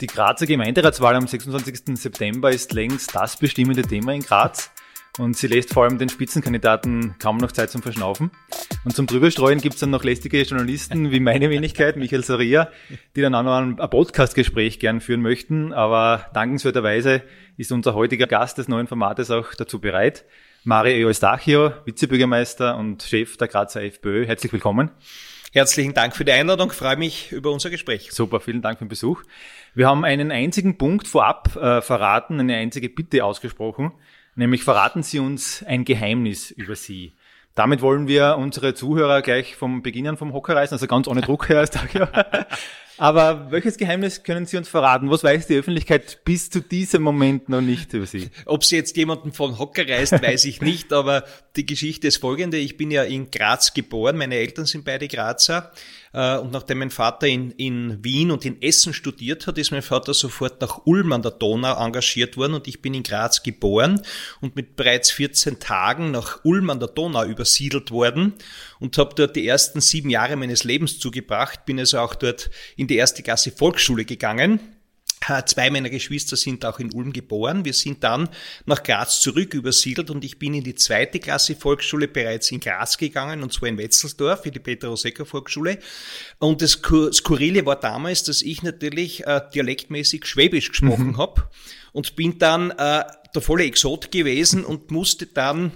Die Grazer Gemeinderatswahl am 26. September ist längst das bestimmende Thema in Graz und sie lässt vor allem den Spitzenkandidaten kaum noch Zeit zum Verschnaufen. Und zum Drüberstreuen gibt's dann noch lästige Journalisten wie meine Wenigkeit, Michael Saria, die dann auch noch ein, ein Podcastgespräch gern führen möchten. Aber dankenswerterweise ist unser heutiger Gast des neuen Formates auch dazu bereit. Mario Eustachio, Vizebürgermeister und Chef der Grazer FPÖ. Herzlich willkommen. Herzlichen Dank für die Einladung. freue mich über unser Gespräch. Super, vielen Dank für den Besuch. Wir haben einen einzigen Punkt vorab äh, verraten, eine einzige Bitte ausgesprochen, nämlich verraten Sie uns ein Geheimnis über Sie. Damit wollen wir unsere Zuhörer gleich vom Beginn an vom Hocker reißen, also ganz ohne Druck, Stagio. Aber welches Geheimnis können Sie uns verraten? Was weiß die Öffentlichkeit bis zu diesem Moment noch nicht über Sie? Ob sie jetzt jemanden von Hocker reißt, weiß ich nicht, aber die Geschichte ist folgende. Ich bin ja in Graz geboren, meine Eltern sind beide Grazer. Äh, und nachdem mein Vater in, in Wien und in Essen studiert hat, ist mein Vater sofort nach Ulm an der Donau engagiert worden und ich bin in Graz geboren und mit bereits 14 Tagen nach Ulm an der Donau übersiedelt worden und habe dort die ersten sieben Jahre meines Lebens zugebracht, bin also auch dort in die erste Klasse Volksschule gegangen Zwei meiner Geschwister sind auch in Ulm geboren. Wir sind dann nach Graz zurück übersiedelt und ich bin in die zweite Klasse Volksschule bereits in Graz gegangen und zwar in Wetzelsdorf, für die Peter Rosecker Volksschule. Und das Skurrile war damals, dass ich natürlich äh, dialektmäßig Schwäbisch gesprochen mhm. habe und bin dann äh, der volle Exot gewesen und musste dann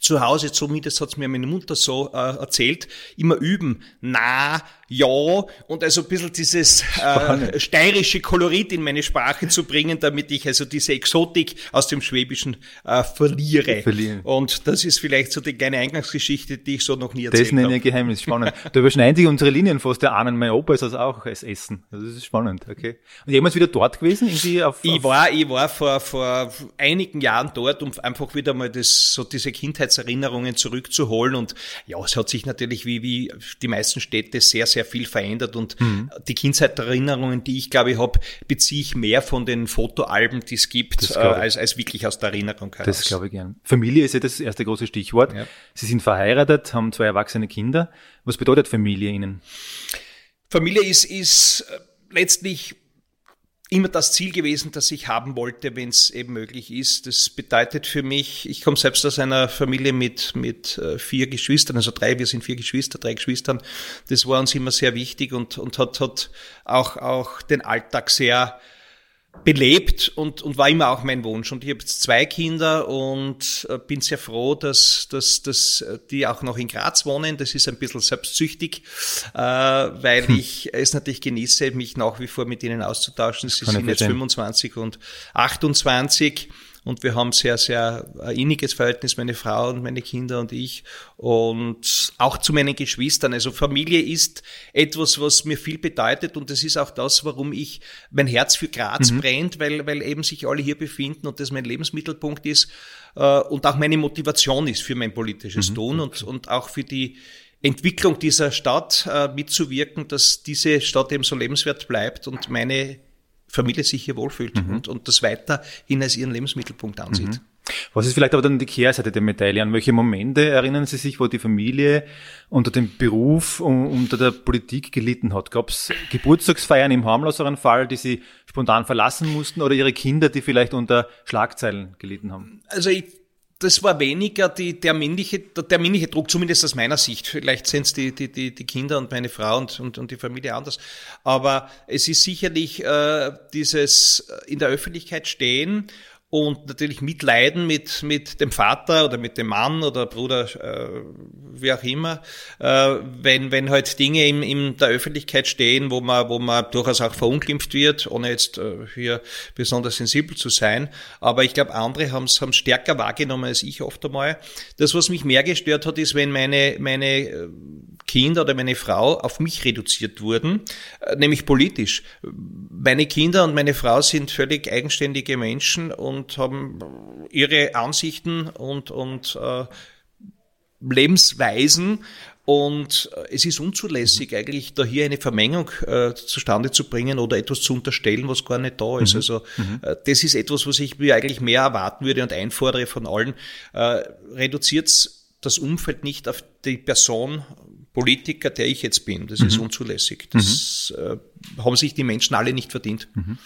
zu Hause, zumindest hat's mir meine Mutter so äh, erzählt, immer üben. Na, ja, und also ein bisschen dieses äh, steirische Kolorit in meine Sprache zu bringen, damit ich also diese Exotik aus dem Schwäbischen äh, verliere. Verlieren. Und das ist vielleicht so die kleine Eingangsgeschichte, die ich so noch nie erzählt habe. Das ist ein Geheimnis, spannend. da überschneiden sich unsere Linien fast der Ahnen. Mein Opa ist also auch als Essen. Also das ist spannend, okay. Und jemals wieder dort gewesen? Irgendwie auf, auf ich war, ich war vor, vor einigen Jahren dort, um einfach wieder mal das, so diese Kindheitserinnerungen zurückzuholen. Und ja, es hat sich natürlich wie, wie die meisten Städte sehr, sehr sehr viel verändert und mhm. die Kindheitserinnerungen, die ich glaube ich habe, beziehe ich mehr von den Fotoalben, die es gibt, äh, als, als wirklich aus der Erinnerung heraus. Das glaube ich gern. Familie ist ja das erste große Stichwort. Ja. Sie sind verheiratet, haben zwei erwachsene Kinder. Was bedeutet Familie Ihnen? Familie ist, ist äh, letztlich immer das Ziel gewesen, das ich haben wollte, wenn es eben möglich ist. Das bedeutet für mich, ich komme selbst aus einer Familie mit, mit äh, vier Geschwistern, also drei, wir sind vier Geschwister, drei Geschwistern. Das war uns immer sehr wichtig und, und hat, hat auch, auch den Alltag sehr belebt und, und war immer auch mein Wunsch. Und ich habe jetzt zwei Kinder und äh, bin sehr froh, dass, dass, dass äh, die auch noch in Graz wohnen. Das ist ein bisschen selbstsüchtig, äh, weil hm. ich es natürlich genieße, mich nach wie vor mit ihnen auszutauschen. Sie sind jetzt 25 und 28 und wir haben sehr, sehr ein inniges Verhältnis, meine Frau und meine Kinder und ich und auch zu meinen Geschwistern. Also Familie ist etwas, was mir viel bedeutet und das ist auch das, warum ich mein Herz für Graz mhm. brennt, weil, weil eben sich alle hier befinden und das mein Lebensmittelpunkt ist äh, und auch meine Motivation ist für mein politisches mhm. Tun und, und auch für die Entwicklung dieser Stadt äh, mitzuwirken, dass diese Stadt eben so lebenswert bleibt und meine Familie sich hier wohlfühlt mhm. und, und das weiterhin als ihren Lebensmittelpunkt ansieht. Mhm. Was ist vielleicht aber dann die Kehrseite der Medaille? An welche Momente erinnern Sie sich, wo die Familie unter dem Beruf und unter der Politik gelitten hat? Gab es Geburtstagsfeiern im harmloseren Fall, die Sie spontan verlassen mussten oder Ihre Kinder, die vielleicht unter Schlagzeilen gelitten haben? Also ich das war weniger die, der, männliche, der männliche Druck, zumindest aus meiner Sicht. Vielleicht sind es die, die, die, die Kinder und meine Frau und, und, und die Familie anders. Aber es ist sicherlich äh, dieses in der Öffentlichkeit stehen und natürlich mitleiden mit, mit dem Vater oder mit dem Mann oder Bruder, äh, wie auch immer, äh, wenn, wenn halt Dinge in, in der Öffentlichkeit stehen, wo man, wo man durchaus auch verunglimpft wird, ohne jetzt äh, hier besonders sensibel zu sein. Aber ich glaube, andere haben es stärker wahrgenommen als ich oft einmal. Das, was mich mehr gestört hat, ist, wenn meine, meine äh, Kinder oder meine Frau auf mich reduziert wurden, äh, nämlich politisch. Meine Kinder und meine Frau sind völlig eigenständige Menschen und haben ihre Ansichten und, und äh, Lebensweisen und äh, es ist unzulässig, eigentlich da hier eine Vermengung äh, zustande zu bringen oder etwas zu unterstellen, was gar nicht da ist. Mhm. Also mhm. äh, das ist etwas, was ich mir eigentlich mehr erwarten würde und einfordere von allen. Äh, Reduziert das Umfeld nicht auf die Person Politiker, der ich jetzt bin. Das mhm. ist unzulässig. Das mhm. äh, haben sich die Menschen alle nicht verdient. Mhm.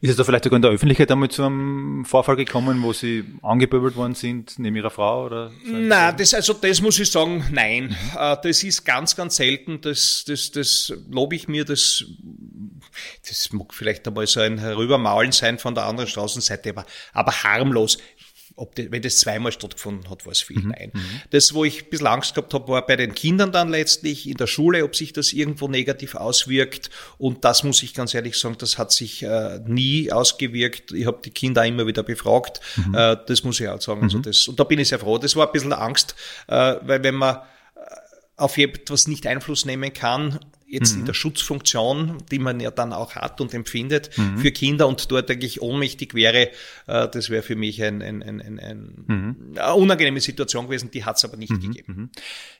Ist es da vielleicht sogar in der Öffentlichkeit einmal zu einem Vorfall gekommen, wo Sie angepöbelt worden sind, neben Ihrer Frau? Oder nein, das, also das muss ich sagen, nein. Mhm. Äh, das ist ganz, ganz selten. Das, das, das lobe ich mir. Das, das mag vielleicht einmal so ein Herübermaulen sein von der anderen Straßenseite, aber, aber harmlos ob das, wenn das zweimal stattgefunden hat, war es viel. Mhm. Nein. Mhm. Das, wo ich ein bisschen Angst gehabt habe, war bei den Kindern dann letztlich in der Schule, ob sich das irgendwo negativ auswirkt. Und das muss ich ganz ehrlich sagen, das hat sich äh, nie ausgewirkt. Ich habe die Kinder immer wieder befragt. Mhm. Äh, das muss ich auch sagen. Also mhm. das, und da bin ich sehr froh. Das war ein bisschen Angst, äh, weil wenn man äh, auf etwas nicht Einfluss nehmen kann, jetzt mhm. in der Schutzfunktion, die man ja dann auch hat und empfindet mhm. für Kinder und dort eigentlich ohnmächtig wäre, äh, das wäre für mich ein, ein, ein, ein, ein mhm. eine unangenehme Situation gewesen, die hat es aber nicht mhm. gegeben. Mhm.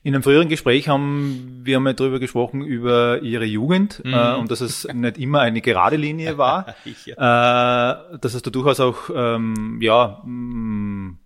In einem früheren Gespräch haben wir mal darüber gesprochen, über Ihre Jugend äh, mhm. und dass es nicht immer eine gerade Linie war, ja. äh, dass es da durchaus auch ähm, ja, mm,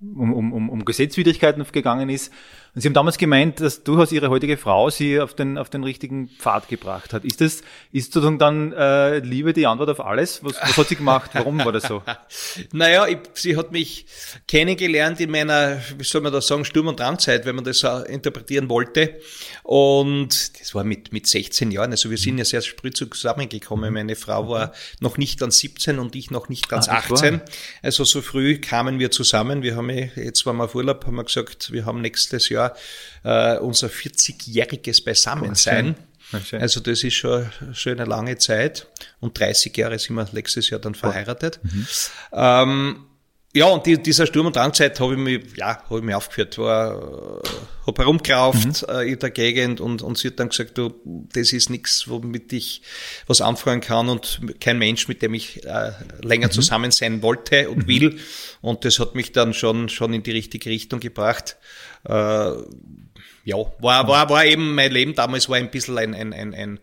um, um, um, um Gesetzwidrigkeiten gegangen ist. Und Sie haben damals gemeint, dass durchaus Ihre heutige Frau Sie auf den, auf den richtigen Pfad gebracht hat. Ist das, ist sozusagen dann äh, Liebe die Antwort auf alles? Was, was hat sie gemacht? Warum war das so? naja, ich, sie hat mich kennengelernt in meiner, wie soll man das sagen, Sturm- und Drangzeit, wenn man das interpretieren wollte. Und das war mit, mit 16 Jahren. Also wir sind ja sehr früh zusammengekommen. Meine Frau war noch nicht ganz 17 und ich noch nicht ganz ah, 18. Also so früh kamen wir zusammen. Wir haben jetzt waren wir auf Urlaub, haben wir gesagt, wir haben nächstes Jahr Jahr äh, unser 40-jähriges Beisammensein. Oh, also das ist schon, schon eine lange Zeit. Und 30 Jahre sind wir nächstes Jahr dann verheiratet. Mhm. Ähm, ja, und die, dieser Sturm- und Drangzeit habe ich mich, ja, habe ich mich aufgeführt, war, äh, habe herumgerauft mhm. äh, in der Gegend und, und sie hat dann gesagt, du, das ist nichts, womit ich was anfangen kann und kein Mensch, mit dem ich äh, länger mhm. zusammen sein wollte und mhm. will. Und das hat mich dann schon, schon in die richtige Richtung gebracht. Äh, ja, war, war, war eben mein Leben damals war ein bisschen ein, ein, ein, ein,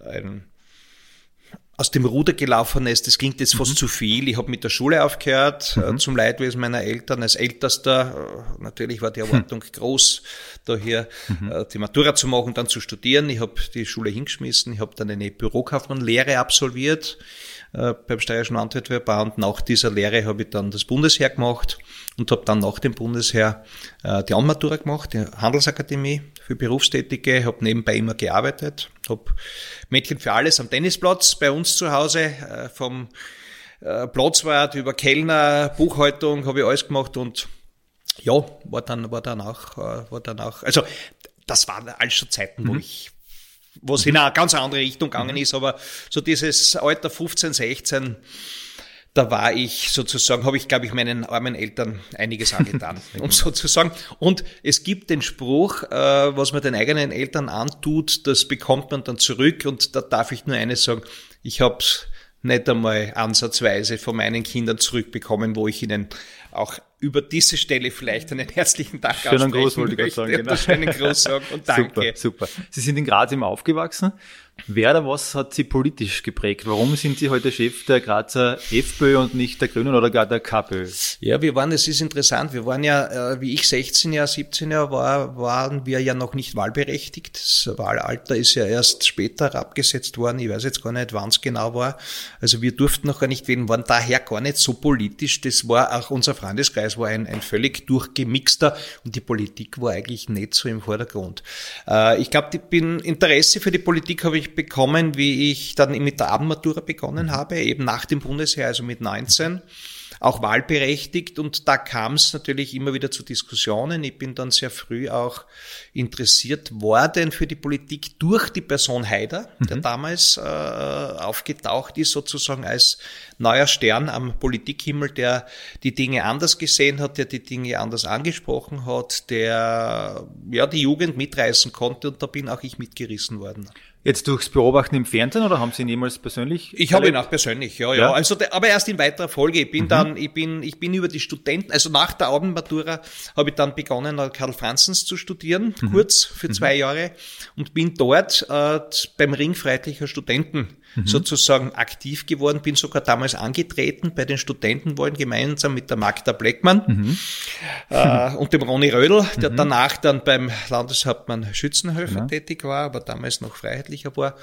ein aus dem Ruder gelaufen ist. Das klingt jetzt fast mhm. zu viel. Ich habe mit der Schule aufgehört, äh, mhm. zum Leidwesen meiner Eltern als Ältester. Äh, natürlich war die Erwartung mhm. groß, da hier mhm. Äh, die Matura zu machen, dann zu studieren. Ich habe die Schule hingeschmissen. Ich habe dann eine Bürokaufmannlehre absolviert äh, beim Steirischen Landwettbewerb und nach dieser Lehre habe ich dann das Bundesheer gemacht und habe dann nach dem Bundesheer die Anmatura gemacht, die Handelsakademie für Berufstätige, habe nebenbei immer gearbeitet, habe Mädchen für alles am Tennisplatz bei uns zu Hause, äh, vom äh, Platzwart über Kellner, Buchhaltung, habe ich alles gemacht und ja, war dann, war dann auch, äh, war dann auch, also das waren alles schon Zeiten, wo mhm. ich wo es in eine ganz andere Richtung gegangen ist, aber so dieses Alter 15, 16, da war ich sozusagen, habe ich, glaube ich, meinen armen Eltern einiges angetan, um sozusagen. Und es gibt den Spruch, äh, was man den eigenen Eltern antut, das bekommt man dann zurück. Und da darf ich nur eines sagen, ich habe nicht einmal ansatzweise von meinen Kindern zurückbekommen, wo ich ihnen auch über diese Stelle vielleicht einen herzlichen Dank Schönen Gruß wollte ich gerade sagen. Genau. Schönen Gruß sagen und danke. Super, super. Sie sind in Graz immer aufgewachsen. Wer oder was hat Sie politisch geprägt? Warum sind Sie heute Chef der Grazer FPÖ und nicht der Grünen oder gar der KPÖ? Ja, wir waren, es ist interessant, wir waren ja, äh, wie ich 16 Jahre, 17 Jahre war, waren wir ja noch nicht wahlberechtigt. Das Wahlalter ist ja erst später abgesetzt worden. Ich weiß jetzt gar nicht, wann es genau war. Also wir durften noch gar nicht wählen, waren daher gar nicht so politisch. Das war auch unser Freundeskreis war ein, ein völlig durchgemixter und die Politik war eigentlich nicht so im Vordergrund. Äh, ich glaube, Interesse für die Politik habe ich bekommen, wie ich dann mit der Abendmatura begonnen habe, eben nach dem Bundesheer, also mit 19 auch wahlberechtigt und da kam es natürlich immer wieder zu Diskussionen. Ich bin dann sehr früh auch interessiert worden für die Politik durch die Person Haider, mhm. der damals äh, aufgetaucht ist, sozusagen als neuer Stern am Politikhimmel, der die Dinge anders gesehen hat, der die Dinge anders angesprochen hat, der ja die Jugend mitreißen konnte und da bin auch ich mitgerissen worden. Jetzt durchs Beobachten im Fernsehen oder haben Sie ihn jemals persönlich? Ich habe ihn auch persönlich, ja, ja. ja. Also, aber erst in weiterer Folge. Ich bin mhm. dann ich bin, ich bin über die Studenten, also nach der Abendmatura habe ich dann begonnen, Karl Franzens zu studieren, mhm. kurz für mhm. zwei Jahre und bin dort äh, beim Ring Freiheitlicher Studenten mhm. sozusagen aktiv geworden, bin sogar damals angetreten bei den Studentenwahlen gemeinsam mit der Magda Bleckmann mhm. äh, und dem Ronny Rödel, der mhm. danach dann beim Landeshauptmann Schützenhöfer genau. tätig war, aber damals noch freiheitlicher war.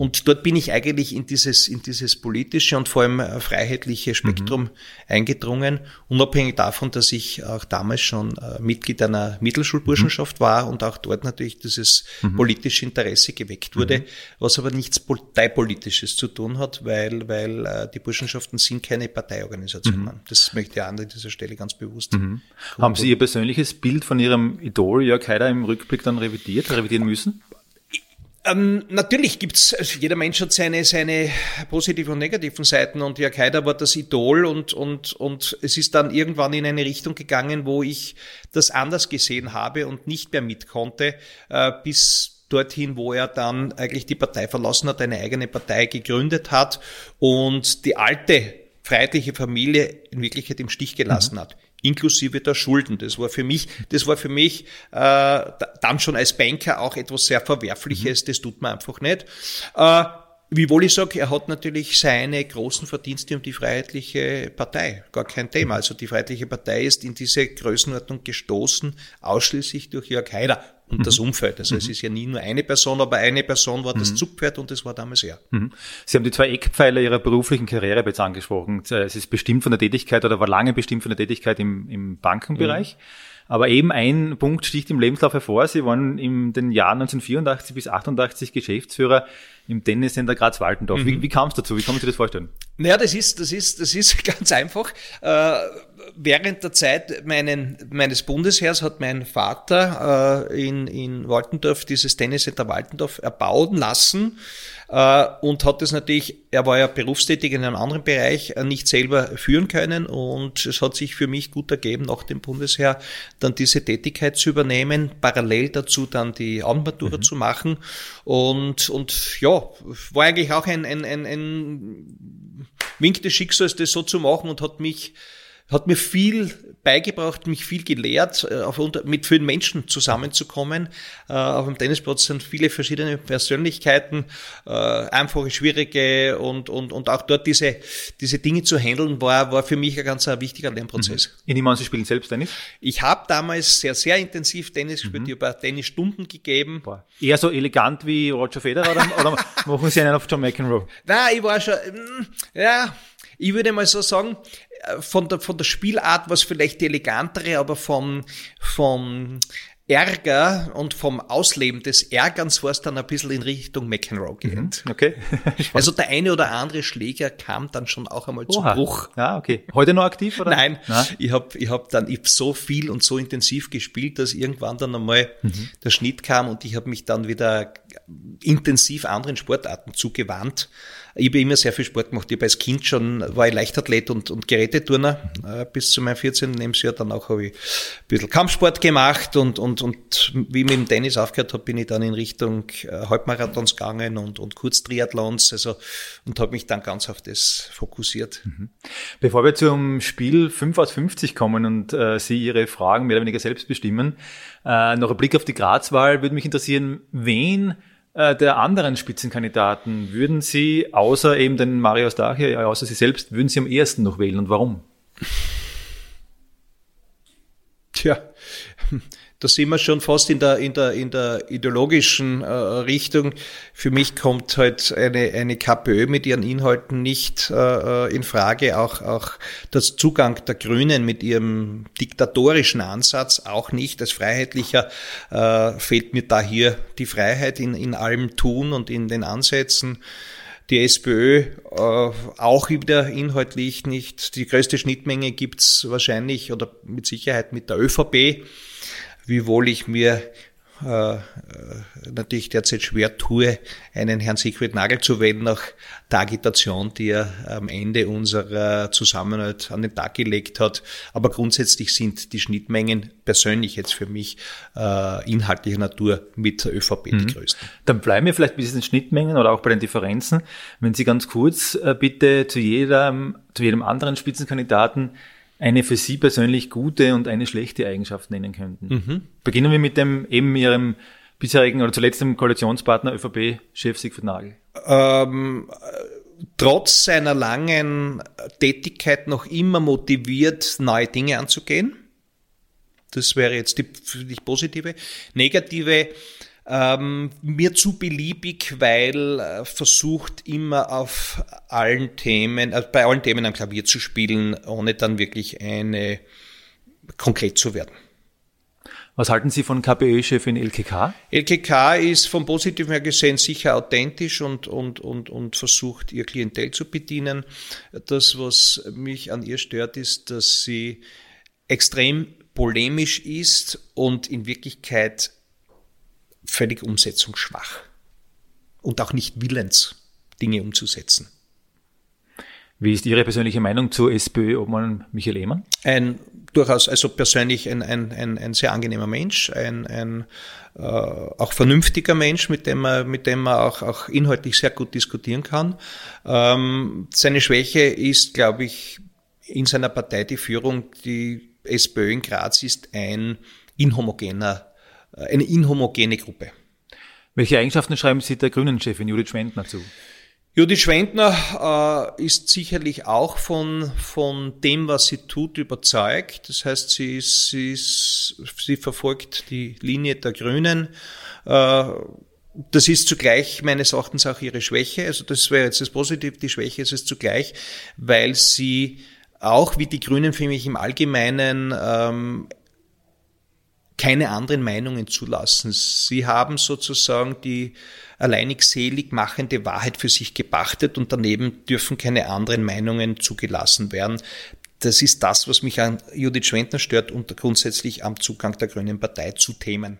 Und dort bin ich eigentlich in dieses, in dieses politische und vor allem äh, freiheitliche Spektrum mhm. eingedrungen, unabhängig davon, dass ich auch damals schon äh, Mitglied einer Mittelschulburschenschaft mhm. war und auch dort natürlich dieses mhm. politische Interesse geweckt wurde, mhm. was aber nichts parteipolitisches zu tun hat, weil, weil äh, die Burschenschaften sind keine Parteiorganisationen. Mhm. Das möchte ich an dieser Stelle ganz bewusst. Mhm. Haben Sie Ihr persönliches Bild von Ihrem Idol Jörg Haider im Rückblick dann revidiert, revidieren müssen? Ähm, natürlich gibt's, also jeder Mensch hat seine, seine positiven und negativen Seiten und Jörg Haider war das Idol und, und, und es ist dann irgendwann in eine Richtung gegangen, wo ich das anders gesehen habe und nicht mehr mit konnte, äh, bis dorthin, wo er dann eigentlich die Partei verlassen hat, eine eigene Partei gegründet hat und die alte freiheitliche Familie in Wirklichkeit im Stich gelassen mhm. hat inklusive der Schulden. Das war für mich, das war für mich äh, dann schon als Banker auch etwas sehr Verwerfliches. Mhm. Das tut man einfach nicht. Äh, Wiewohl ich sage, er hat natürlich seine großen Verdienste um die Freiheitliche Partei. Gar kein Thema. Also die Freiheitliche Partei ist in diese Größenordnung gestoßen, ausschließlich durch Jörg Haider und mhm. das Umfeld. Also mhm. es ist ja nie nur eine Person, aber eine Person war das mhm. Zugpferd und das war damals er. Mhm. Sie haben die zwei Eckpfeiler Ihrer beruflichen Karriere jetzt angesprochen. Es ist bestimmt von der Tätigkeit oder war lange bestimmt von der Tätigkeit im, im Bankenbereich. Mhm. Aber eben ein Punkt sticht im Lebenslauf hervor. Sie waren in den Jahren 1984 bis 88 Geschäftsführer im Tenniscenter Graz-Waltendorf. Mhm. Wie, wie kam es dazu? Wie kann man sich das vorstellen? Naja, das ist, das ist, das ist ganz einfach. Äh, während der Zeit meinen, meines Bundesheers hat mein Vater äh, in, in Waltendorf dieses Tenniscenter Waltendorf erbauen lassen äh, und hat es natürlich, er war ja berufstätig in einem anderen Bereich, äh, nicht selber führen können und es hat sich für mich gut ergeben, nach dem Bundesheer dann diese Tätigkeit zu übernehmen, parallel dazu dann die Abendmatura mhm. zu machen und, und ja, war eigentlich auch ein, ein, ein, ein Wink des Schicksals, das so zu machen und hat mich hat mir viel beigebracht, mich viel gelehrt, äh, mit vielen Menschen zusammenzukommen. Äh, auf dem Tennisplatz sind viele verschiedene Persönlichkeiten, äh, einfache, schwierige und, und, und auch dort diese, diese Dinge zu handeln, war, war für mich ein ganz ein wichtiger Lernprozess. Mhm. In nehme Sie spielen selbst Tennis? Ich habe damals sehr, sehr intensiv Tennis gespielt. Mhm. Ich habe Tennisstunden gegeben. Boah. Eher so elegant wie Roger Federer oder, oder machen Sie einen auf John McEnroe? Nein, ich war schon, mm, ja, ich würde mal so sagen, äh, von der, von der Spielart was vielleicht die elegantere, aber vom, vom Ärger und vom Ausleben des Ärgerns war es dann ein bisschen in Richtung McEnroe gehend. Mhm, okay. also der eine oder andere Schläger kam dann schon auch einmal Oha. zu Bruch. Ja, okay. Heute noch aktiv oder? Nein, Na? ich habe ich hab dann ich hab so viel und so intensiv gespielt, dass irgendwann dann einmal mhm. der Schnitt kam und ich habe mich dann wieder intensiv anderen Sportarten zugewandt. Ich habe immer sehr viel Sport gemacht. Ich habe als Kind schon, war ich Leichtathlet und, und Geräteturner äh, bis zu meinem 14. Lebensjahr. Danach habe ich ein bisschen Kampfsport gemacht und, und, und wie ich mit dem Tennis aufgehört habe, bin ich dann in Richtung äh, Halbmarathons gegangen und, und Kurztriathlons also, und habe mich dann ganz auf das fokussiert. Mhm. Bevor wir zum Spiel 5 aus 50 kommen und äh, Sie Ihre Fragen mehr oder weniger selbst bestimmen, äh, noch ein Blick auf die Grazwahl würde mich interessieren, wen der anderen Spitzenkandidaten würden Sie, außer eben den Mario Stachia, außer Sie selbst, würden Sie am ersten noch wählen und warum? Tja, da sind wir schon fast in der, in der, in der ideologischen äh, Richtung. Für mich kommt halt eine, eine KPÖ mit ihren Inhalten nicht äh, äh, in Frage. Auch, auch das Zugang der Grünen mit ihrem diktatorischen Ansatz auch nicht. Als Freiheitlicher äh, fehlt mir da hier die Freiheit in, in allem Tun und in den Ansätzen die SPÖ äh, auch wieder inhaltlich nicht. Die größte Schnittmenge gibt's wahrscheinlich oder mit Sicherheit mit der ÖVP wiewohl ich mir äh, natürlich derzeit schwer tue, einen Herrn Siegfried Nagel zu wählen nach der Agitation, die er am Ende unserer Zusammenarbeit an den Tag gelegt hat. Aber grundsätzlich sind die Schnittmengen persönlich jetzt für mich äh, inhaltlicher Natur mit der ÖVP mhm. die größten. Dann bleiben wir vielleicht bei diesen Schnittmengen oder auch bei den Differenzen. Wenn Sie ganz kurz äh, bitte zu jedem, zu jedem anderen Spitzenkandidaten eine für Sie persönlich gute und eine schlechte Eigenschaft nennen könnten. Mhm. Beginnen wir mit dem eben Ihrem bisherigen oder zuletzt dem Koalitionspartner ÖVP-Chef Siegfried Nagel. Ähm, trotz seiner langen Tätigkeit noch immer motiviert, neue Dinge anzugehen. Das wäre jetzt die für dich positive. Negative, ähm, mir zu beliebig, weil äh, versucht immer auf allen Themen, äh, bei allen Themen am Klavier zu spielen, ohne dann wirklich eine konkret zu werden. Was halten Sie von KPÖ-Chefin LKK? LKK ist vom Positiven her gesehen sicher authentisch und, und, und, und versucht, ihr Klientel zu bedienen. Das, was mich an ihr stört, ist, dass sie extrem polemisch ist und in Wirklichkeit völlig umsetzungsschwach und auch nicht willens, Dinge umzusetzen. Wie ist Ihre persönliche Meinung zur SPÖ-Obmann Michael Ehmann? Ein durchaus, also persönlich ein, ein, ein, ein sehr angenehmer Mensch, ein, ein äh, auch vernünftiger Mensch, mit dem man, mit dem man auch, auch inhaltlich sehr gut diskutieren kann. Ähm, seine Schwäche ist, glaube ich, in seiner Partei die Führung. Die SPÖ in Graz ist ein inhomogener eine inhomogene Gruppe. Welche Eigenschaften schreiben Sie der Grünen-Chefin Judith Schwendner zu? Judith Schwendner äh, ist sicherlich auch von, von dem, was sie tut, überzeugt. Das heißt, sie, ist, sie, ist, sie verfolgt die Linie der Grünen. Äh, das ist zugleich meines Erachtens auch ihre Schwäche. Also das wäre jetzt das Positive. Die Schwäche ist es zugleich, weil sie auch wie die Grünen für mich im Allgemeinen ähm, keine anderen Meinungen zulassen. Sie haben sozusagen die alleinig selig machende Wahrheit für sich gepachtet und daneben dürfen keine anderen Meinungen zugelassen werden. Das ist das, was mich an Judith Schwendner stört und grundsätzlich am Zugang der Grünen Partei zu Themen.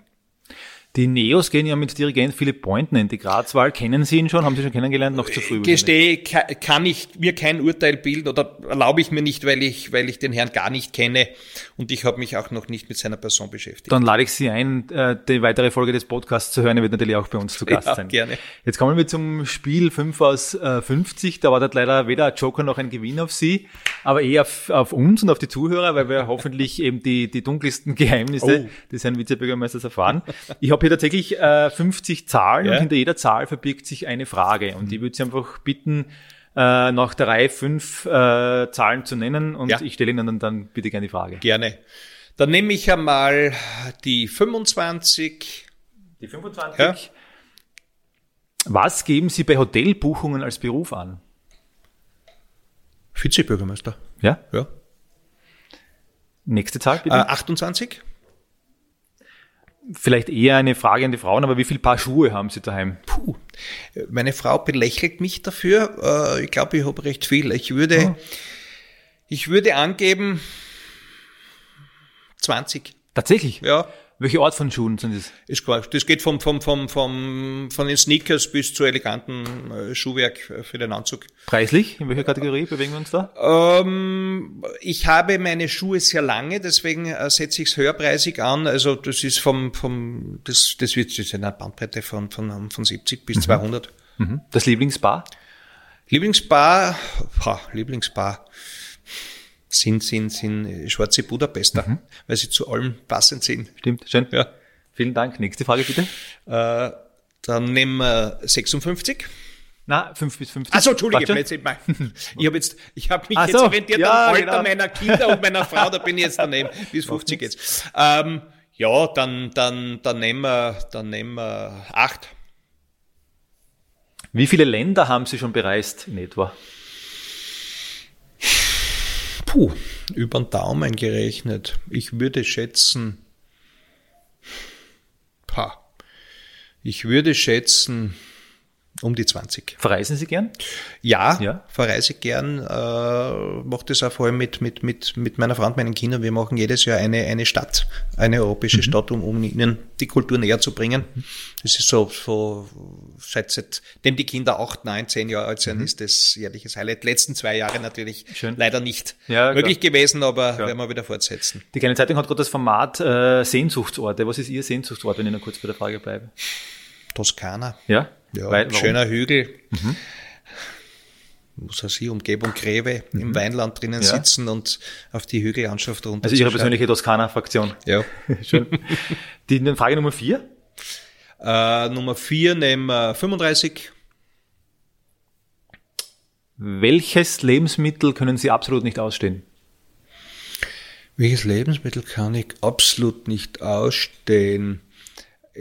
Die Neos gehen ja mit Dirigent Philipp Boynton in die Grazwahl. Kennen Sie ihn schon? Haben Sie schon kennengelernt? Noch zu früh? Gestehe, kann ich mir kein Urteil bilden oder erlaube ich mir nicht, weil ich, weil ich den Herrn gar nicht kenne und ich habe mich auch noch nicht mit seiner Person beschäftigt. Dann lade ich Sie ein, äh, die weitere Folge des Podcasts zu hören. Er wird natürlich auch bei uns zu Gast ja, sein. gerne. Jetzt kommen wir zum Spiel 5 aus 50. Äh, da war leider weder ein Joker noch ein Gewinn auf Sie, aber eher auf, auf uns und auf die Zuhörer, weil wir hoffentlich eben die, die dunkelsten Geheimnisse oh. des Herrn Vizebürgermeisters erfahren. Ich habe habe hier tatsächlich äh, 50 Zahlen ja. und hinter jeder Zahl verbirgt sich eine Frage. Und mhm. ich würde Sie einfach bitten, äh, nach der Reihe fünf äh, Zahlen zu nennen und ja. ich stelle Ihnen dann, dann bitte gerne die Frage. Gerne. Dann nehme ich einmal die 25. Die 25. Ja. Was geben Sie bei Hotelbuchungen als Beruf an? Vizebürgermeister. Ja? Ja. Nächste Zahl bitte. Äh, 28 vielleicht eher eine Frage an die Frauen, aber wie viel Paar Schuhe haben Sie daheim? Puh. Meine Frau belächelt mich dafür. Äh, ich glaube, ich habe recht viel. Ich würde, oh. ich würde angeben 20. Tatsächlich? Ja. Welche Art von Schuhen sind das? Ist klar. Das geht vom, vom, vom, vom, von den Sneakers bis zu eleganten äh, Schuhwerk für den Anzug. Preislich? In welcher Kategorie bewegen wir uns da? Ähm, ich habe meine Schuhe sehr lange, deswegen äh, setze ich es höherpreisig an. Also das ist vom, vom das, das wird das ist eine Bandbreite von, von, von 70 bis mhm. 200. Mhm. Das Lieblingspaar? Lieblingspaar, boah, Lieblingspaar sind, sind, sind schwarze Budapester, mhm. weil sie zu allem passend sind. Stimmt, schön. Ja. Vielen Dank. Nächste Frage bitte. Äh, dann nehmen wir 56. Na, 5 bis 50. Achso, Entschuldige, jetzt, ich habe jetzt, ich habe mich so, jetzt orientiert ja, am Alter genau. meiner Kinder und meiner Frau, da bin ich jetzt daneben, bis 50 jetzt. Ähm, ja, dann, dann, dann nehmen wir, dann nehmen wir 8. Wie viele Länder haben Sie schon bereist in etwa? Puh, über den Daumen gerechnet. Ich würde schätzen, pa, ich würde schätzen Um die 20. Verreisen Sie gern? Ja, Ja. verreise gern, äh, mache das auch vor allem mit, mit, mit, mit meiner Frau und meinen Kindern. Wir machen jedes Jahr eine, eine Stadt, eine europäische Stadt, um, um ihnen die Kultur näher zu bringen. Das ist so, so seit, seitdem die Kinder acht, neun, zehn Jahre alt sind, ist das jährliches Highlight. Letzten zwei Jahre natürlich Schön. leider nicht Ja, möglich gewesen, aber Klar. werden wir wieder fortsetzen. Die kleine Zeitung hat gerade das Format äh, Sehnsuchtsorte. Was ist Ihr Sehnsuchtsort, wenn ich noch kurz bei der Frage bleibe? Toskana. Ja? Ja, Weil, schöner Hügel. Muss er sie Umgebung Greve im Weinland drinnen Ja. sitzen und auf die Hügellandschaft runter. Also Ihre persönliche Toskana-Fraktion. Ja. Schön. Die die Frage Nummer vier. Äh, Nummer vier nehmen wir 35. Welches Lebensmittel können Sie absolut nicht ausstehen? Welches Lebensmittel kann ich absolut nicht ausstehen?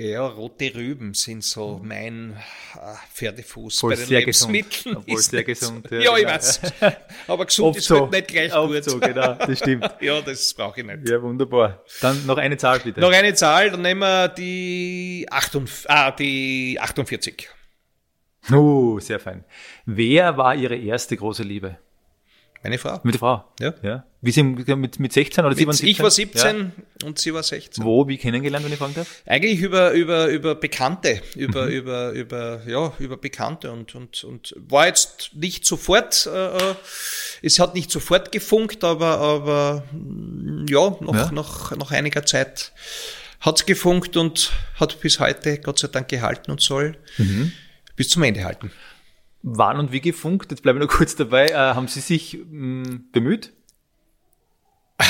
Ja, rote Rüben sind so mein äh, Pferdefuß Obwohl bei den sehr gesund. Lebensmitteln. Obwohl Ist sehr gesund, ja, Ja, ich genau. weiß. Aber gesund ist halt nicht gleich Oft gut. so, genau, das stimmt. Ja, das brauche ich nicht. Ja, wunderbar. Dann noch eine Zahl bitte. Noch eine Zahl, dann nehmen wir die, 48, ah, die 48. Uh, sehr fein. Wer war Ihre erste große Liebe? Meine Frau. Mit der Frau? Ja. ja. Wie Sie mit, mit 16 oder Sie waren Mit, 17? ich war 17 Ja. und sie war 16. Wo, wie kennengelernt, wenn ich fragen darf? Eigentlich über, über, über Bekannte, über, Mhm. über, über, ja, über Bekannte und, und, und war jetzt nicht sofort, äh, äh, es hat nicht sofort gefunkt, aber, aber, mm, ja, noch, Ja. nach, nach einiger Zeit hat's gefunkt und hat bis heute Gott sei Dank gehalten und soll Mhm. bis zum Ende halten. Wann und wie gefunkt? Jetzt bleibe ich noch kurz dabei. Äh, haben Sie sich mh, bemüht?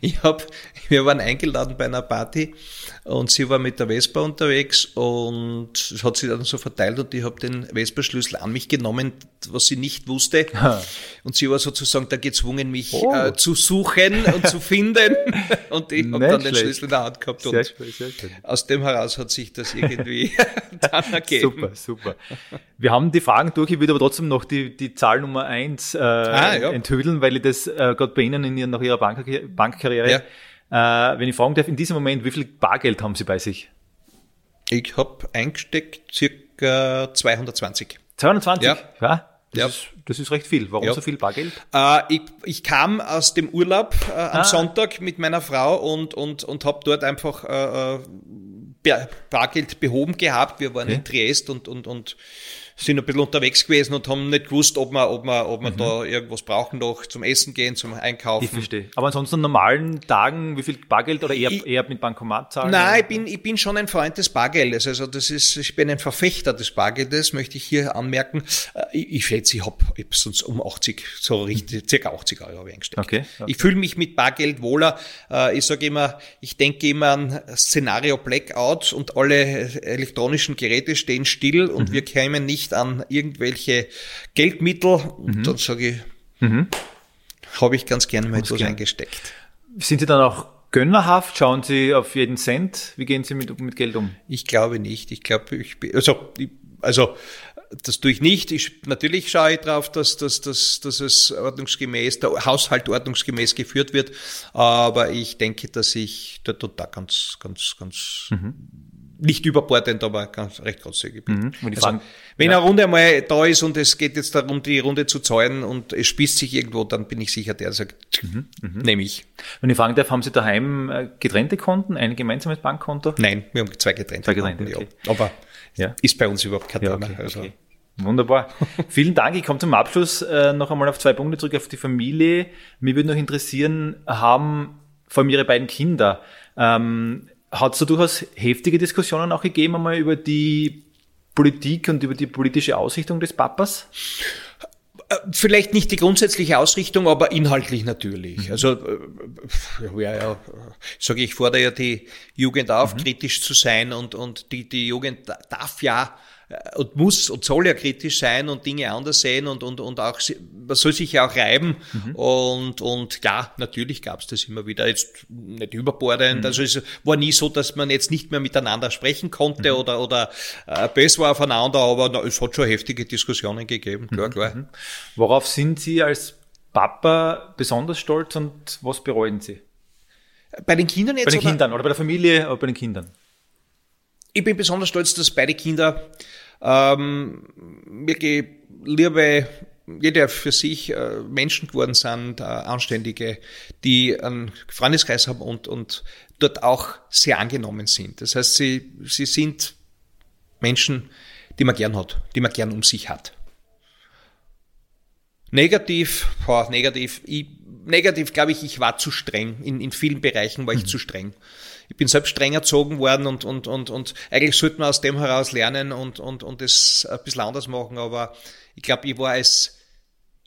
Ich hab, wir waren eingeladen bei einer Party und sie war mit der Vespa unterwegs und es hat sich dann so verteilt und ich habe den Vespa-Schlüssel an mich genommen, was sie nicht wusste. Und sie war sozusagen da gezwungen, mich Oh. äh, zu suchen und zu finden. Und ich habe dann den schlecht. Schlüssel in der Hand gehabt Sehr und schön, sehr schön. aus dem heraus hat sich das irgendwie dann ergeben. Super, super. Wir haben die Fragen durch, ich würde aber trotzdem noch die, die Zahl Nummer eins äh, ja. enthüdeln, weil ich das äh, gerade bei Ihnen in nach Ihrer Bank, Bankkarriere, äh, wenn ich fragen darf, in diesem Moment, wie viel Bargeld haben Sie bei sich? Ich habe eingesteckt circa 220. 220? Ja. ja das, Ja. Ist, das ist recht viel. Warum Ja. so viel Bargeld? Äh, ich, ich kam aus dem Urlaub äh, am Ah. Sonntag mit meiner Frau und, und, und habe dort einfach äh, äh, Bar- Bargeld behoben gehabt. Wir waren Okay. in Triest und, und, und sind ein bisschen unterwegs gewesen und haben nicht gewusst, ob wir, ob wir, ob wir da irgendwas brauchen noch zum Essen gehen, zum Einkaufen. Mhm. Ich verstehe. Aber ansonsten an normalen Tagen, wie viel Bargeld oder eher, Ich- eher mit Bankomat zahlen? Nein, ich bin, ich bin schon ein Freund des Bargeldes. Also das ist, ich bin ein Verfechter des Bargeldes, möchte ich hier anmerken. Äh, Ich, ich schätze, ich habe hab sonst um 80, so richtig, circa 80 Euro habe ich eingesteckt. Okay, okay. Ich fühle mich mit Bargeld wohler. Äh, Ich sage immer, ich denke immer an Szenario Blackout und alle elektronischen Geräte stehen still Mhm. und wir kämen nicht an irgendwelche Geldmittel. Und Mhm. dann sage ich, habe ich ganz gerne mal etwas gern. eingesteckt. Sind Sie dann auch gönnerhaft? Schauen Sie auf jeden Cent? Wie gehen Sie mit, mit Geld um? Ich glaube nicht. Ich glaube, ich bin, also, also, das tue ich nicht. Ich, natürlich schaue ich drauf, dass, dass, dass, dass es ordnungsgemäß, der Haushalt ordnungsgemäß geführt wird. Aber ich denke, dass ich da total ganz, ganz, ganz, nicht überbordend, aber ganz recht großzügig bin. Mhm. Also, Fragen- wenn eine Runde einmal da ist und es geht jetzt darum, die Runde zu zahlen und es spießt sich irgendwo, dann bin ich sicher, der sagt, Mhm. nehme ich. Wenn ich fragen darf, haben Sie daheim äh, getrennte Konten, ein gemeinsames Bankkonto? Nein, wir haben zwei getrennte. Zwei getrennte, Konten, okay. ja. Aber Ja. ist bei uns überhaupt kein Ja, Thema. okay, also. okay. Wunderbar. Vielen Dank. Ich komme zum Abschluss äh, noch einmal auf zwei Punkte zurück, auf die Familie. Mich würde noch interessieren, haben vor allem Ihre beiden Kinder, ähm, hat es da durchaus heftige Diskussionen auch gegeben einmal über die Politik und über die politische Ausrichtung des Papas? Vielleicht nicht die grundsätzliche Ausrichtung, aber inhaltlich natürlich. Also, äh, ja, ja, sage ich, fordere ja die Jugend auf, kritisch zu sein und, und die, die Jugend da- darf ja äh, und muss und soll ja kritisch sein und Dinge anders sehen und, und, und auch, man soll sich ja auch reiben und, und ja, natürlich gab es das immer wieder, jetzt nicht überbordend, also es war nie so, dass man jetzt nicht mehr miteinander sprechen konnte oder, oder äh, böse war aufeinander, aber na, es hat schon heftige Diskussionen gegeben, klar, klar. Worauf sind Sie als Papa besonders stolz und was bereuen Sie? Bei den Kindern jetzt? Bei den oder? Kindern oder bei der Familie, aber bei den Kindern. Ich bin besonders stolz, dass beide Kinder ähm, wirklich liebe jeder für sich äh, Menschen geworden sind, äh, Anständige, die einen Freundeskreis haben und, und dort auch sehr angenommen sind. Das heißt, sie, sie sind Menschen, die man gern hat, die man gern um sich hat. Negativ, boah, negativ, ich, negativ glaube ich, ich war zu streng. In, in vielen Bereichen war ich mhm. zu streng. Ich bin selbst streng erzogen worden und, und, und, und eigentlich sollte man aus dem heraus lernen und, und, und es ein bisschen anders machen, aber ich glaube, ich war als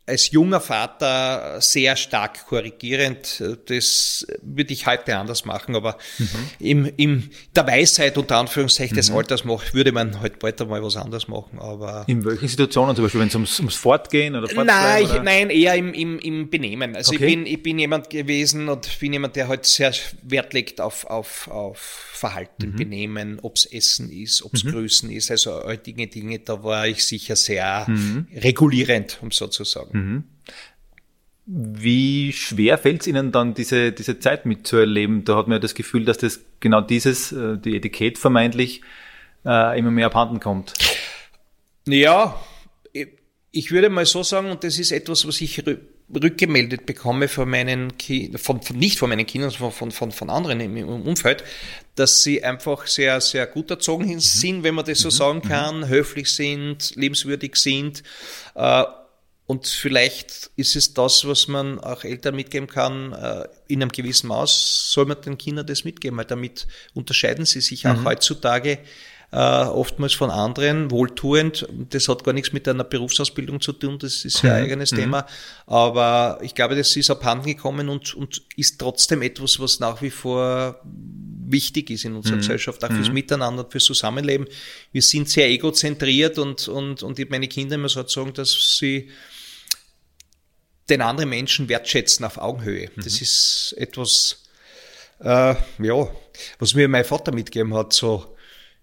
als junger Vater sehr stark korrigierend. Das würde ich heute anders machen, aber mhm. im, im der Weisheit unter Anführungszeichen mhm. des Alters macht, würde man heute bald einmal was anderes machen. Aber in welchen Situationen, zum Beispiel, wenn es ums, ums Fortgehen oder Nein, ich, nein, eher im, im, im Benehmen. Also okay. ich bin ich bin jemand gewesen und bin jemand, der halt sehr Wert legt auf auf auf Verhalten, mhm. Benehmen, ob's Essen ist, ob's mhm. Grüßen ist, also all Dinge, Dinge, da war ich sicher sehr mhm. regulierend, um so zu sagen. Mhm. Wie schwer fällt es Ihnen dann, diese, diese Zeit mitzuerleben? Da hat man ja das Gefühl, dass das genau dieses, äh, die Etikett vermeintlich, äh, immer mehr abhanden kommt. Ja, ich würde mal so sagen, und das ist etwas, was ich rückgemeldet bekomme von meinen Ki von, von, nicht von meinen Kindern, sondern von, von, von anderen im, Umfeld, dass sie einfach sehr, sehr gut erzogen mhm. sind, wenn man das so mhm. sagen mhm. kann, höflich sind, lebenswürdig sind. Äh, und vielleicht ist es das, was man auch Eltern mitgeben kann, äh, in einem gewissen Maß soll man den Kindern das mitgeben, weil damit unterscheiden sie sich auch mhm. heutzutage äh, oftmals von anderen, wohltuend. Das hat gar nichts mit einer Berufsausbildung zu tun, das ist ja ein mhm. eigenes mhm. Thema. Aber ich glaube, das ist abhanden gekommen und, und ist trotzdem etwas, was nach wie vor wichtig ist in unserer mhm. Gesellschaft, auch fürs mhm. Miteinander, fürs Zusammenleben. Wir sind sehr egozentriert und, und, und meine Kinder immer so sagen, dass sie den anderen Menschen wertschätzen auf Augenhöhe. Das mhm. ist etwas, äh, ja, was mir mein Vater mitgegeben hat, so,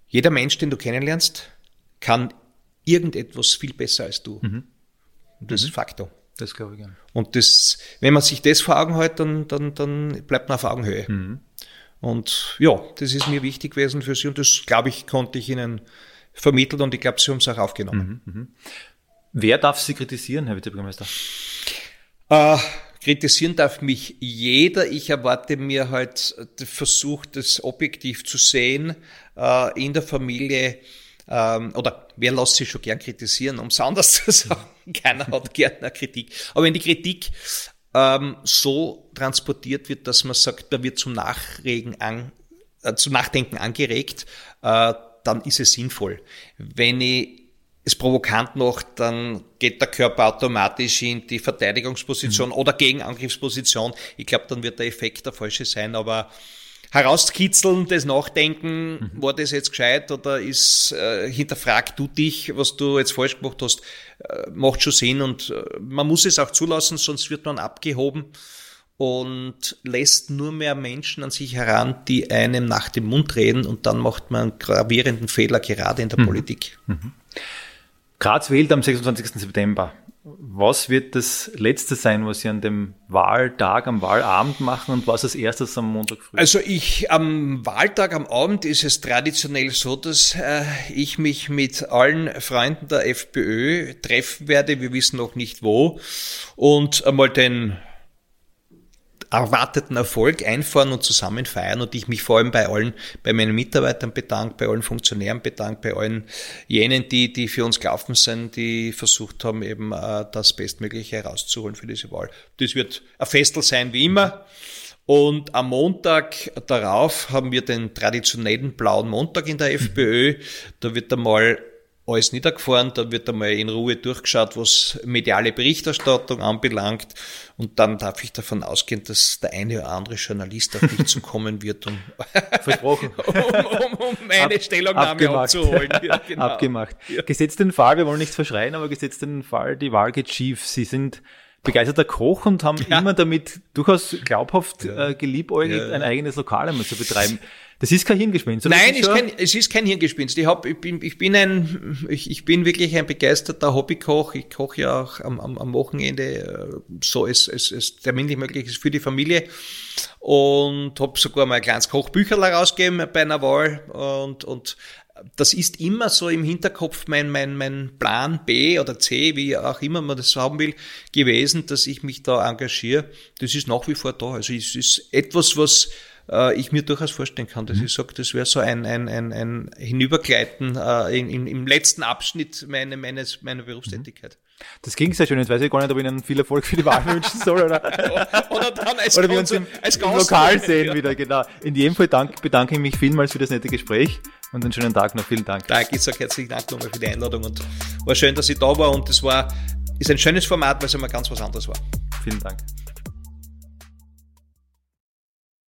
jeder Mensch, den du kennenlernst, kann irgendetwas viel besser als du. Mhm. Und das mhm. ist Faktor. Das glaube ich gerne. Und das, wenn man sich das vor Augen hält, dann, dann, dann bleibt man auf Augenhöhe. Mhm. Und ja, das ist mir wichtig gewesen für Sie und das, glaube ich, konnte ich Ihnen vermitteln und ich glaube, Sie haben es auch aufgenommen. Mhm. mhm. Wer darf Sie kritisieren, Herr Vizebürgermeister? Äh, Kritisieren darf mich jeder. Ich erwarte mir halt den Versuch, das objektiv zu sehen äh, in der Familie. Ähm, oder wer lässt sich schon gern kritisieren, um es anders zu sagen? Keiner hat gern eine Kritik. Aber wenn die Kritik ähm, so transportiert wird, dass man sagt, da wird zum Nachregen an, äh, zum Nachdenken angeregt, äh, dann ist es sinnvoll. Wenn ich es provokant macht, dann geht der Körper automatisch in die Verteidigungsposition mhm. oder Gegenangriffsposition. Ich glaube, dann wird der Effekt der falsche sein, aber herauskitzeln, das Nachdenken, mhm. war das jetzt gescheit oder ist äh, hinterfrag du dich, was du jetzt falsch gemacht hast, äh, macht schon Sinn und äh, man muss es auch zulassen, sonst wird man abgehoben und lässt nur mehr Menschen an sich heran, die einem nach dem Mund reden und dann macht man einen gravierenden Fehler gerade in der mhm. Politik. Mhm. Graz wählt am 26. September. Was wird das Letzte sein, was Sie an dem Wahltag, am Wahlabend machen und was als erstes am Montag früh? Also ich am Wahltag, am Abend ist es traditionell so, dass äh, ich mich mit allen Freunden der FPÖ treffen werde. Wir wissen noch nicht wo und einmal den erwarteten Erfolg einfahren und zusammen feiern und ich mich vor allem bei allen, bei meinen Mitarbeitern bedankt, bei allen Funktionären bedankt, bei allen jenen, die, die für uns gelaufen sind, die versucht haben, eben äh, das Bestmögliche herauszuholen für diese Wahl. Das wird ein Festel sein wie immer. Und am Montag darauf haben wir den traditionellen blauen Montag in der FPÖ. Da wird einmal alles niedergefahren, da wird einmal in Ruhe durchgeschaut, was mediale Berichterstattung anbelangt und dann darf ich davon ausgehen, dass der eine oder andere Journalist auf mich zukommen wird, um, Versprochen. um, um, um meine Ab, Stellungnahme abgemacht. abzuholen. Ja, genau. Abgemacht. Ja. Gesetzt den Fall, wir wollen nichts verschreien, aber gesetzt den Fall, die Wahl geht schief. Sie sind begeisterter Koch und haben ja. immer damit durchaus glaubhaft ja. äh, geliebäugelt, ein eigenes Lokal einmal zu betreiben. Das ist kein Hirngespinst. Oder Nein, ist kein, es ist kein Hirngespinst. Ich, hab, ich, bin, ich, bin ein, ich, ich bin wirklich ein begeisterter Hobbykoch. Ich koche ja auch am, am, am Wochenende, äh, so es, es, es terminlich möglich ist für die Familie. Und habe sogar mal ein kleines Kochbücherl rausgegeben bei einer Wahl. Und, und das ist immer so im Hinterkopf mein, mein, mein Plan B oder C, wie auch immer man das haben will, gewesen, dass ich mich da engagiere. Das ist nach wie vor da. Also es ist etwas, was äh, ich mir durchaus vorstellen kann, dass mhm. ich sage, das wäre so ein, ein, ein, ein Hinübergleiten äh, in, im letzten Abschnitt meine, meines, meiner Berufstätigkeit. Das klingt sehr schön. Jetzt weiß ich gar nicht, ob ich Ihnen viel Erfolg für die Wahl wünschen soll oder, oder dann als oder wir uns im, als im Lokal sehen wieder. Genau. In jedem Fall dank, bedanke ich mich vielmals für das nette Gespräch und einen schönen Tag noch. Vielen Dank. Danke, ich sage herzlichen Dank nochmal für die Einladung und war schön, dass ich da war und es war, ist ein schönes Format, weil es immer ganz was anderes war. Vielen Dank.